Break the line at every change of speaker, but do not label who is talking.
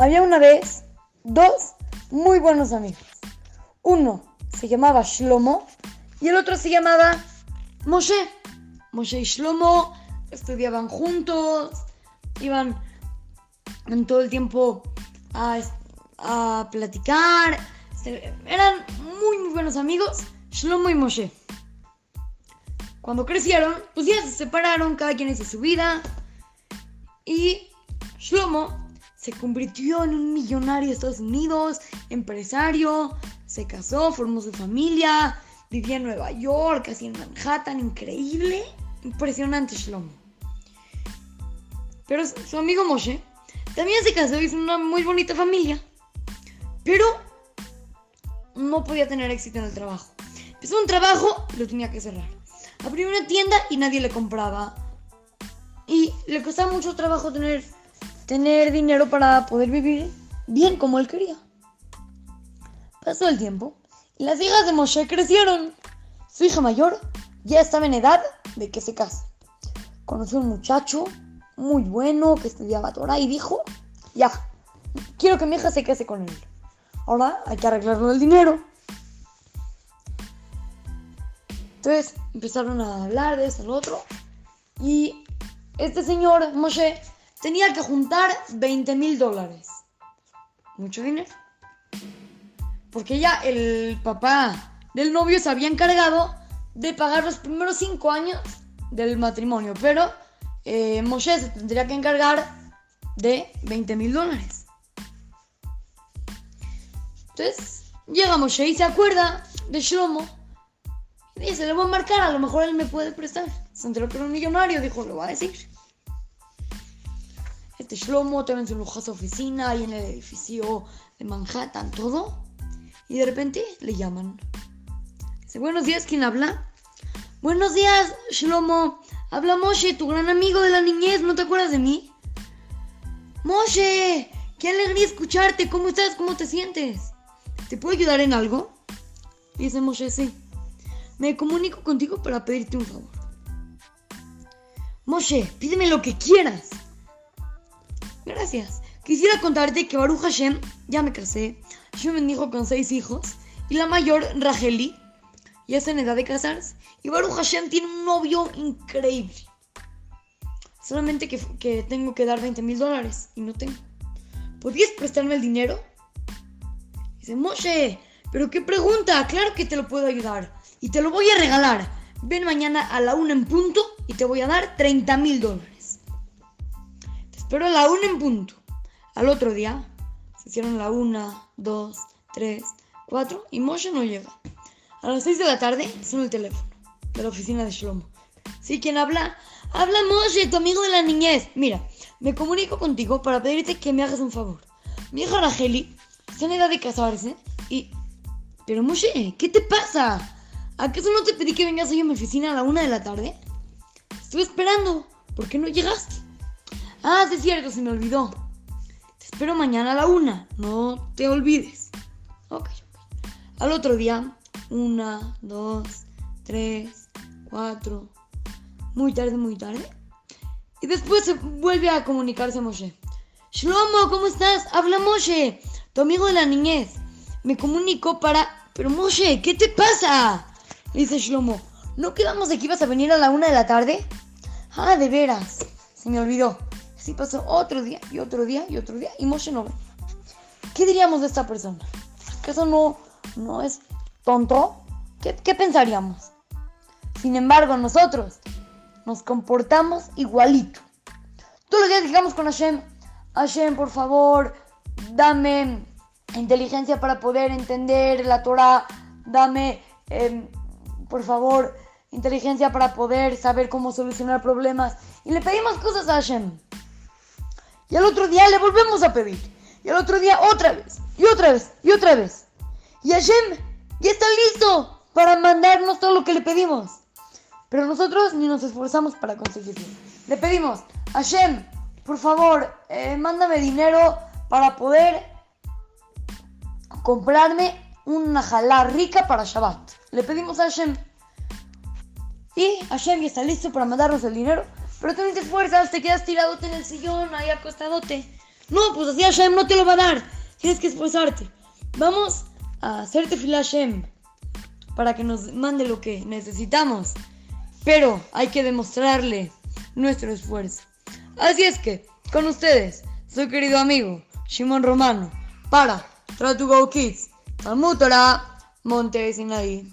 Había una vez dos muy buenos amigos. Uno se llamaba Shlomo y el otro se llamaba Moshe. Moshe y Shlomo estudiaban juntos, iban en todo el tiempo a, a platicar. Eran muy, muy buenos amigos, Shlomo y Moshe. Cuando crecieron, pues ya se separaron, cada quien hizo su vida. Y Shlomo se convirtió en un millonario de Estados Unidos, empresario, se casó, formó su familia, vivía en Nueva York, así en Manhattan, increíble, impresionante Shlomo. Pero su amigo Moshe también se casó, hizo una muy bonita familia, pero no podía tener éxito en el trabajo. Empezó un trabajo y lo tenía que cerrar. Abrió una tienda y nadie le compraba. Y le costaba mucho trabajo tener, tener dinero para poder vivir bien como él quería. Pasó el tiempo y las hijas de Moshe crecieron. Su hija mayor ya estaba en edad de que se case. Conoció a un muchacho muy bueno que estudiaba Torah y dijo, ya, quiero que mi hija se case con él. Ahora hay que arreglarlo el dinero. Entonces empezaron a hablar de eso, lo otro. Y este señor, Moshe, tenía que juntar 20 mil dólares. Mucho dinero. Porque ya el papá del novio se había encargado de pagar los primeros 5 años del matrimonio. Pero eh, Moshe se tendría que encargar de 20 mil dólares. Entonces llega Moshe y se acuerda de Shlomo Dice, le voy a marcar, a lo mejor él me puede prestar. Se enteró que era un millonario, dijo, lo va a decir. Shlomo en su lujosa oficina, ahí en el edificio de Manhattan, todo. Y de repente le llaman. Dice, buenos días, ¿quién habla? Buenos días, Shlomo. Habla Moshe, tu gran amigo de la niñez, ¿no te acuerdas de mí? Moshe, qué alegría escucharte, ¿cómo estás? ¿Cómo te sientes? ¿Te puedo ayudar en algo? Dice Moshe, sí. Me comunico contigo para pedirte un favor. Moshe, pídeme lo que quieras. Gracias. Quisiera contarte que Baruch Hashem, ya me casé. Yo me dijo con seis hijos. Y la mayor, Racheli, ya está en edad de casarse. Y Baruch Hashem tiene un novio increíble. Solamente que, que tengo que dar 20 mil dólares y no tengo. ¿Podrías prestarme el dinero? Dice, Moshe, ¿pero qué pregunta? Claro que te lo puedo ayudar y te lo voy a regalar. Ven mañana a la una en punto y te voy a dar 30 mil dólares. Te espero a la una en punto. Al otro día se hicieron la una, dos, tres, cuatro y Moshe no llega. A las 6 de la tarde suena el teléfono de la oficina de Shlomo. ¿Sí? ¿Quién habla? Habla Moshe, tu amigo de la niñez. Mira, me comunico contigo para pedirte que me hagas un favor. Mi hija Racheli está en edad de casarse y... Pero Moshe, ¿qué te pasa? ¿Acaso no te pedí que vengas hoy a mi oficina a la una de la tarde? Estuve esperando. ¿Por qué no llegaste? Ah, sí es cierto, se me olvidó. Te espero mañana a la una. No te olvides. Ok. Al otro día, una, dos, tres, cuatro. Muy tarde, muy tarde. Y después se vuelve a comunicarse Moshe. Shlomo, ¿cómo estás? Habla Moshe, tu amigo de la niñez. Me comunicó para... Pero Moshe, ¿qué te pasa? Dice Shlomo, ¿no quedamos de que ibas a venir a la una de la tarde? Ah, de veras. Se me olvidó. Así pasó otro día y otro día y otro día y Moshe no ve. ¿Qué diríamos de esta persona? ¿Acaso no, no es tonto? ¿Qué, ¿Qué pensaríamos? Sin embargo, nosotros nos comportamos igualito. Todos los días digamos con Hashem, Hashem, por favor, dame inteligencia para poder entender la Torah, dame eh, por favor, inteligencia para poder saber cómo solucionar problemas. Y le pedimos cosas a Hashem. Y al otro día le volvemos a pedir. Y al otro día otra vez. Y otra vez. Y otra vez. Y Hashem ya está listo para mandarnos todo lo que le pedimos. Pero nosotros ni nos esforzamos para conseguirlo. Le pedimos, Hashem, por favor, eh, mándame dinero para poder comprarme una jalá rica para Shabbat. Le pedimos a Hashem. Y Hashem ya está listo para mandarnos el dinero. Pero tú no te esfuerzas, te quedas tirado en el sillón, ahí acostadote. No, pues así Hashem no te lo va a dar. Tienes que esforzarte. Vamos a hacerte fila Hashem para que nos mande lo que necesitamos. Pero hay que demostrarle nuestro esfuerzo. Así es que, con ustedes, su querido amigo Shimon Romano, para Try to Go Kids, Talmud Torah, Monte Sinaí.